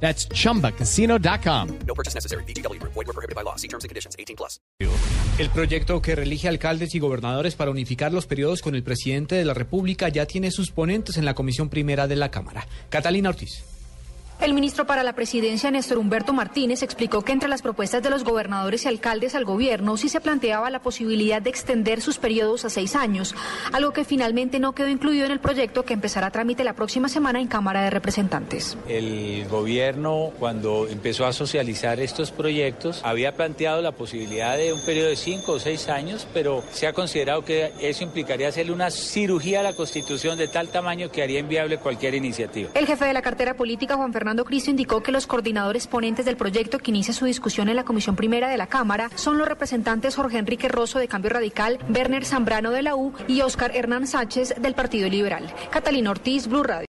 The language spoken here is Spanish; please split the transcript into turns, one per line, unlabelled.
That's chumbacasino.com.
No purchase necessary. BGW. Void were prohibited by law. See terms and conditions. 18 plus.
El proyecto que relige alcaldes y gobernadores para unificar los periodos con el presidente de la República ya tiene sus ponentes en la Comisión Primera de la Cámara. Catalina Ortiz.
El ministro para la presidencia, Néstor Humberto Martínez, explicó que entre las propuestas de los gobernadores y alcaldes al gobierno sí se planteaba la posibilidad de extender sus periodos a seis años, algo que finalmente no quedó incluido en el proyecto que empezará a trámite la próxima semana en Cámara de Representantes.
El gobierno, cuando empezó a socializar estos proyectos, había planteado la posibilidad de un periodo de cinco o seis años, pero se ha considerado que eso implicaría hacerle una cirugía a la Constitución de tal tamaño que haría inviable cualquier iniciativa.
El jefe de la cartera política, Juan Cristo, indicó que los coordinadores ponentes del proyecto que inicia su discusión en la Comisión Primera de la Cámara son los representantes Jorge Enrique Rosso de Cambio Radical, Werner Zambrano de la U y Óscar Hernán Sánchez del Partido Liberal. Catalina Ortiz, Blue Radio.